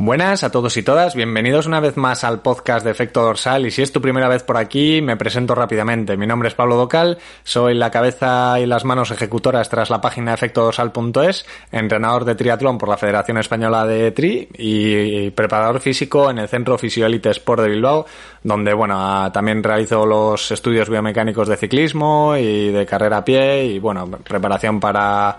Buenas a todos y todas, bienvenidos una vez más al podcast de Efecto Dorsal y si es tu primera vez por aquí me presento rápidamente. Mi nombre es Pablo Docal, soy la cabeza y las manos ejecutoras tras la página efectodorsal.es, entrenador de triatlón por la Federación Española de Tri y preparador físico en el Centro Fisioelite Sport de Bilbao, donde bueno, también realizo los estudios biomecánicos de ciclismo y de carrera a pie y bueno, preparación para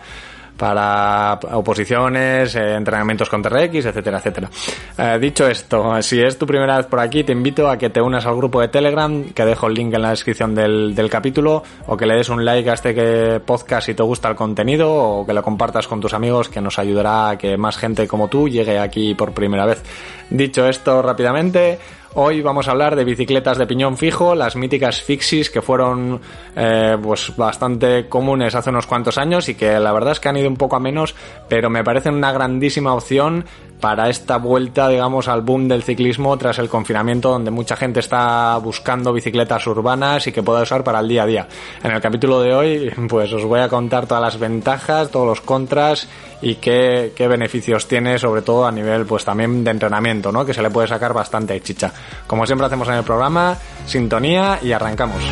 para oposiciones, eh, entrenamientos con TRX, etcétera, etcétera. Eh, dicho esto, si es tu primera vez por aquí, te invito a que te unas al grupo de Telegram, que dejo el link en la descripción del, del capítulo, o que le des un like a este podcast si te gusta el contenido, o que lo compartas con tus amigos, que nos ayudará a que más gente como tú llegue aquí por primera vez. Dicho esto rápidamente, Hoy vamos a hablar de bicicletas de piñón fijo, las míticas Fixis que fueron eh, pues bastante comunes hace unos cuantos años y que la verdad es que han ido un poco a menos, pero me parecen una grandísima opción para esta vuelta, digamos, al boom del ciclismo tras el confinamiento, donde mucha gente está buscando bicicletas urbanas y que pueda usar para el día a día. En el capítulo de hoy, pues os voy a contar todas las ventajas, todos los contras y qué, beneficios tiene, sobre todo a nivel, pues también de entrenamiento, ¿no? Que se le puede sacar bastante chicha. Como siempre hacemos en el programa, sintonía y arrancamos.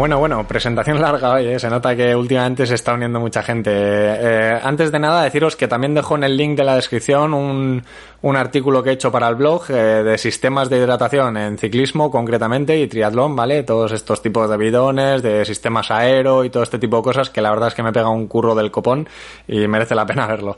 Bueno, bueno, presentación larga hoy, ¿eh? se nota que últimamente se está uniendo mucha gente. Eh, antes de nada, deciros que también dejo en el link de la descripción un, un artículo que he hecho para el blog eh, de sistemas de hidratación en ciclismo concretamente y triatlón, ¿vale? Todos estos tipos de bidones, de sistemas aero y todo este tipo de cosas que la verdad es que me pega un curro del copón y merece la pena verlo.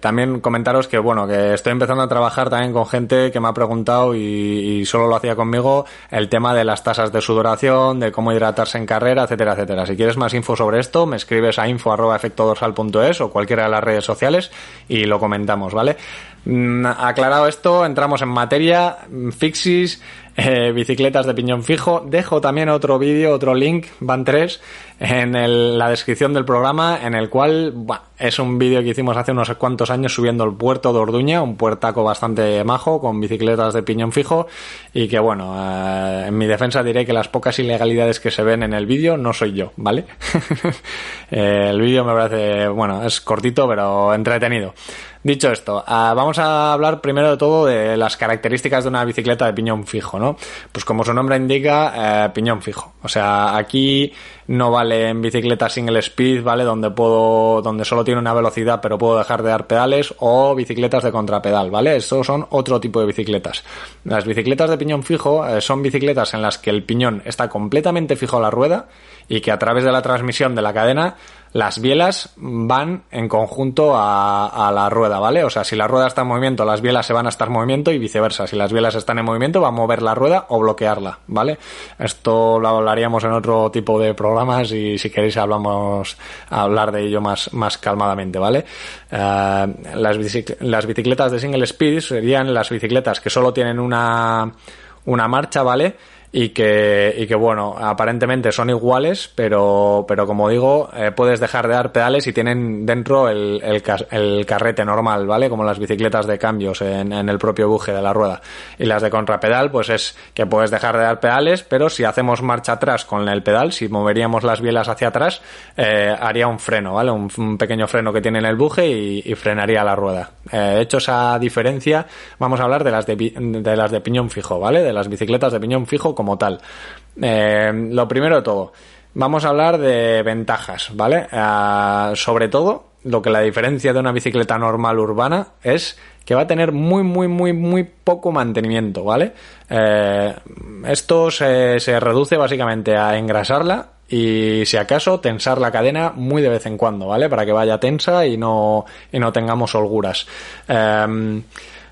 también comentaros que, bueno, que estoy empezando a trabajar también con gente que me ha preguntado y, y solo lo hacía conmigo el tema de las tasas de sudoración, de cómo hidratarse en carrera, etcétera, etcétera. Si quieres más info sobre esto, me escribes a info.efectodorsal.es o cualquiera de las redes sociales y lo comentamos, ¿vale? Mm, aclarado esto, entramos en materia. Fixis, eh, bicicletas de piñón fijo. Dejo también otro vídeo, otro link, van tres, en la descripción del programa, en el cual es un vídeo que hicimos hace unos cuantos años subiendo el puerto de Orduña, un puertaco bastante majo con bicicletas de piñón fijo y que bueno, eh, en mi defensa diré que las pocas ilegalidades que se ven en el vídeo no soy yo, ¿vale? Eh, el vídeo me parece, bueno, es cortito pero entretenido. Dicho esto, ah, vamos a hablar primero de todo de las características de una bicicleta de piñón fijo, ¿no? Pues como su nombre indica, eh, piñón fijo. O sea, aquí no vale en bicicleta single speed, ¿vale? Donde puedo, donde solo tiene una velocidad pero puedo dejar de dar pedales o bicicletas de contrapedal, ¿vale? Estos son otro tipo de bicicletas. Las bicicletas de piñón fijo eh, son bicicletas en las que el piñón está completamente fijo a la rueda y que a través de la transmisión de la cadena las bielas van en conjunto a, la rueda, ¿vale? O sea, si la rueda está en movimiento, las bielas se van a estar en movimiento y viceversa. Si las bielas están en movimiento, va a mover la rueda o bloquearla, ¿vale? Esto lo hablaríamos en otro tipo de programas y si queréis hablamos a hablar de ello más, más calmadamente, ¿vale? Eh, las, las bicicletas de single speed serían las bicicletas que solo tienen una, una marcha, ¿vale? Y que, y que bueno, aparentemente son iguales, pero, pero como digo, eh, puedes dejar de dar pedales y tienen dentro el, el, el, carrete normal, ¿vale? Como las bicicletas de cambios en, en, el propio buje de la rueda. Y las de contrapedal, pues es que puedes dejar de dar pedales, pero si hacemos marcha atrás con el pedal, si moveríamos las bielas hacia atrás, eh, haría un freno, ¿vale? Un, pequeño freno que tiene en el buje y, frenaría la rueda. Eh, hecho esa diferencia, vamos a hablar de las de, de las de piñón fijo, ¿vale? De las bicicletas de piñón fijo como tal. Eh, lo primero de todo, vamos a hablar de ventajas, ¿vale? Eh, sobre todo, lo que la diferencia de una bicicleta normal urbana es que va a tener muy, muy, muy, muy poco mantenimiento, ¿vale? Eh, esto se, se reduce básicamente a engrasarla y si acaso tensar la cadena muy de vez en cuando, ¿vale? Para que vaya tensa y no, y no tengamos holguras. Eh,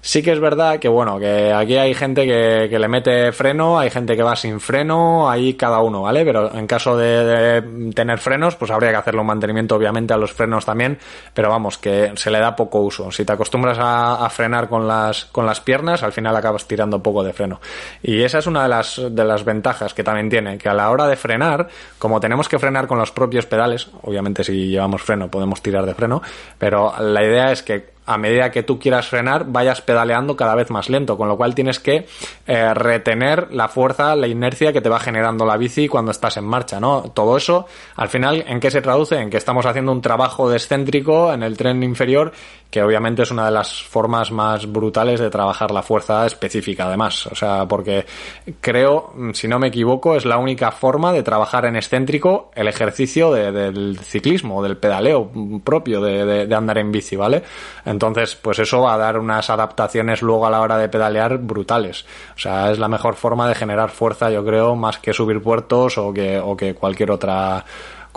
Sí que es verdad que, bueno, que aquí hay gente que, que le mete freno, hay gente que va sin freno, ahí cada uno, ¿vale? Pero en caso de, tener frenos, pues habría que hacerle un mantenimiento, obviamente, a los frenos también, pero vamos, que se le da poco uso. Si te acostumbras a, a frenar con las, con las piernas, al final acabas tirando poco de freno. Y esa es una de las, de las ventajas que también tiene, que a la hora de frenar, como tenemos que frenar con los propios pedales, obviamente si llevamos freno podemos tirar de freno, pero la idea es que a medida que tú quieras frenar, vayas pedaleando cada vez más lento, con lo cual tienes que eh, retener la fuerza, la inercia que te va generando la bici cuando estás en marcha, ¿no? Todo eso, al final, ¿en qué se traduce? En que estamos haciendo un trabajo descéntrico en el tren inferior, que obviamente es una de las formas más brutales de trabajar la fuerza específica, además. O sea, porque creo, si no me equivoco, es la única forma de trabajar en excéntrico el ejercicio del ciclismo, del pedaleo propio de, andar en bici, ¿vale? Pues eso va a dar unas adaptaciones luego a la hora de pedalear brutales. O sea, es la mejor forma de generar fuerza, yo creo, más que subir puertos o que, o que cualquier otra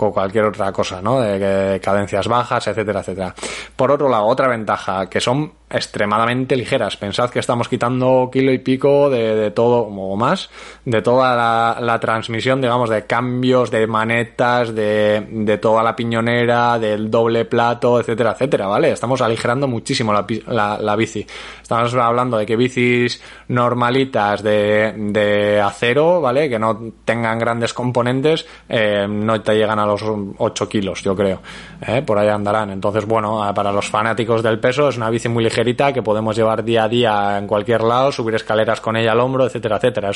o cualquier otra cosa, ¿no? De, cadencias bajas, etcétera, etcétera. Por otro lado, otra ventaja, que son extremadamente ligeras. Pensad que estamos quitando kilo y pico de, todo, o más, de toda la, transmisión, digamos, de cambios, de manetas, de, de, toda la piñonera, del doble plato, etcétera, etcétera, ¿vale? Estamos aligerando muchísimo la, la, bici. Estamos hablando de que bicis normalitas de, de acero, ¿vale? Que no tengan grandes componentes, eh, no te llegan a los 8 kilos, yo creo. ¿eh? Por ahí andarán. Entonces, bueno, para los fanáticos del peso es una bici muy que podemos llevar día a día en cualquier lado, subir escaleras con ella al hombro, etcétera, etcétera.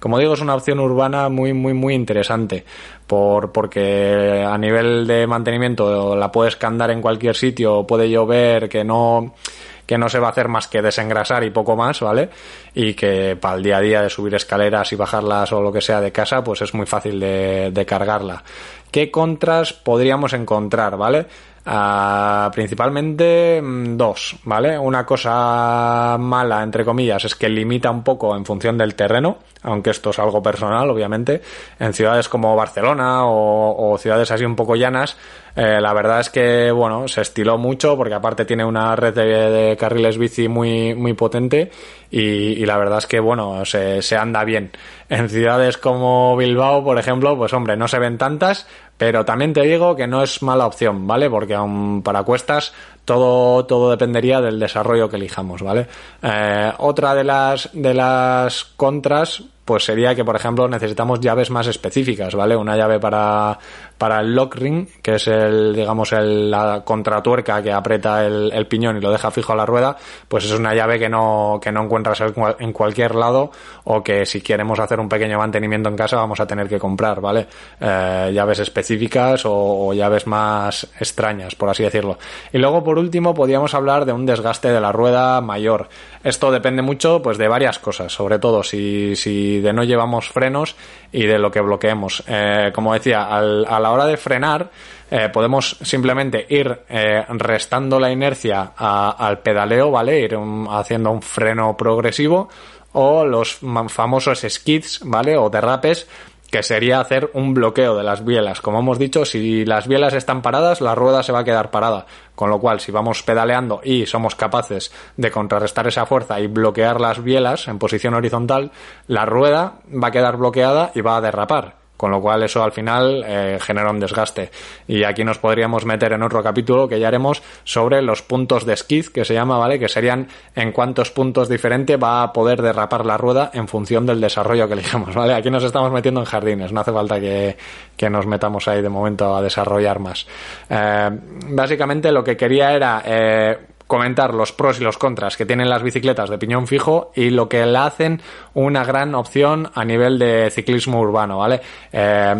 como digo, es una opción urbana muy, muy, muy interesante. Por, porque a nivel de mantenimiento la puedes candar en cualquier sitio, puede llover, que no que no se va a hacer más que desengrasar y poco más, ¿vale? Y que para el día a día de subir escaleras y bajarlas o lo que sea de casa, pues es muy fácil de cargarla. ¿Qué contras podríamos encontrar, ¿vale? Uh, principalmente mm, dos, ¿vale? Una cosa mala, entre comillas, es que limita un poco en función del terreno, aunque esto es algo personal, obviamente. En ciudades como Barcelona o, ciudades así un poco llanas, eh, la verdad es que, bueno, se estiló mucho porque aparte tiene una red de, carriles bici muy, muy potente y, la verdad es que, bueno, se anda bien. En ciudades como Bilbao, por ejemplo, pues hombre, no se ven tantas, pero también te digo que no es mala opción, ¿vale? Porque aun para cuestas todo, todo dependería del desarrollo que elijamos, ¿vale? Eh, otra de las, de las contras, pues sería que, por ejemplo, necesitamos llaves más específicas, ¿vale? Una llave para, para el lock ring, que es el, digamos, el, la contratuerca que aprieta el, piñón y lo deja fijo a la rueda, pues es una llave que no, que no encuentras en cualquier lado o que si queremos hacer un pequeño mantenimiento en casa vamos a tener que comprar, ¿vale? Eh, llaves específicas o, o, llaves más extrañas, por así decirlo. Y luego, por último, podríamos hablar de un desgaste de la rueda mayor. Esto depende mucho, pues, de varias cosas, sobre todo si, si de no llevamos frenos y de lo que bloqueemos. Eh, como decía, a la hora de frenar, eh, podemos simplemente ir eh, restando la inercia al pedaleo, ¿vale? Ir un, haciendo un freno progresivo o los famosos skids, ¿vale? O derrapes que sería hacer un bloqueo de las bielas. Como hemos dicho, si las bielas están paradas, la rueda se va a quedar parada. Con lo cual, si vamos pedaleando y somos capaces de contrarrestar esa fuerza y bloquear las bielas en posición horizontal, la rueda va a quedar bloqueada y va a derrapar con lo cual eso al final eh, genera un desgaste. Y aquí nos podríamos meter en otro capítulo que ya haremos sobre los puntos de skid, que se llama, ¿vale? Que serían en cuántos puntos diferentes va a poder derrapar la rueda en función del desarrollo que elijamos, ¿vale? Aquí nos estamos metiendo en jardines, no hace falta que, que nos metamos ahí de momento a desarrollar más. Eh, básicamente lo que quería era... Eh, comentar los pros y los contras que tienen las bicicletas de piñón fijo y lo que le hacen una gran opción a nivel de ciclismo urbano, ¿vale? Eh,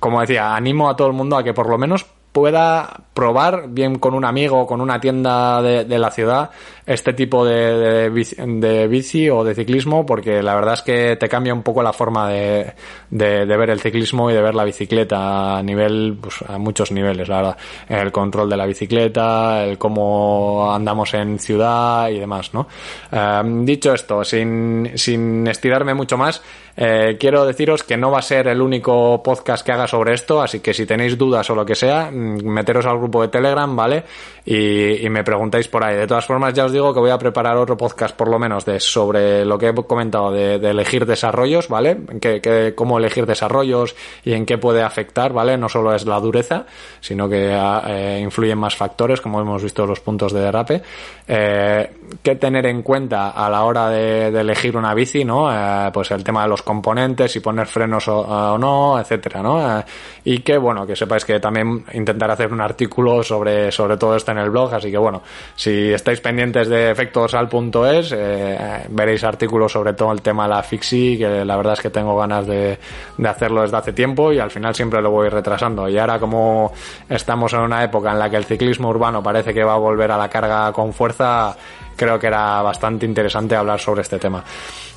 como decía, animo a todo el mundo a que por lo menos pueda probar, bien con un amigo o con una tienda de, la ciudad, este tipo de, de, bici, de, bici, o de ciclismo, porque la verdad es que te cambia un poco la forma de, ver el ciclismo y de ver la bicicleta a nivel, pues a muchos niveles, la verdad. El control de la bicicleta, el cómo andamos en ciudad y demás, ¿no? Eh, dicho esto, sin, sin estirarme mucho más, Eh, quiero deciros que no va a ser el único podcast que haga sobre esto, así que si tenéis dudas o lo que sea, mm, meteros al grupo de Telegram, ¿vale? Y, me preguntáis por ahí. De todas formas, ya os digo que voy a preparar otro podcast por lo menos de sobre lo que he comentado de, elegir desarrollos, ¿vale? Que, cómo elegir desarrollos y en qué puede afectar, ¿vale? No solo es la dureza, sino que ah, eh, influyen más factores, como hemos visto los puntos de derrape. Eh, qué tener en cuenta a la hora de, elegir una bici, ¿no? Eh, pues el tema de los componentes, y poner frenos o, no, etcétera, ¿no? Eh, y que, bueno, que sepáis que también intentaré hacer un artículo sobre, sobre todo esto en el blog, así que, bueno, si estáis pendientes de efectosal.es, eh, veréis artículos sobre todo el tema de la fixie, que la verdad es que tengo ganas de, de hacerlo desde hace tiempo y al final siempre lo voy retrasando. Y ahora como estamos en una época en la que el ciclismo urbano parece que va a volver a la carga con fuerza, creo que era bastante interesante hablar sobre este tema.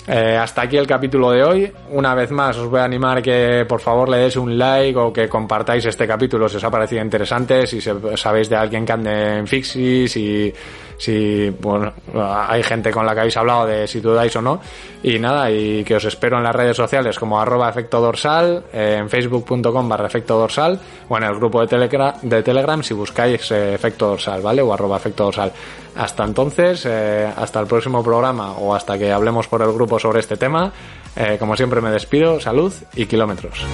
Eh, hasta aquí el capítulo de hoy. Una vez más os voy a animar que por favor le deis un like o que compartáis este capítulo si os ha parecido interesante, si sabéis de alguien que ande en Fixis, si, si bueno, hay gente con la que habéis hablado de si dudáis o no. Y nada, y que os espero en las redes sociales como arroba efecto dorsal, eh, en facebook.com barra efecto dorsal o en el grupo de, Telegram, de Telegram si buscáis eh, efecto dorsal, ¿vale? O arroba efecto dorsal. Hasta entonces, hasta el próximo programa o hasta que hablemos por el grupo sobre este tema. Eh, como siempre me despido, salud y kilómetros.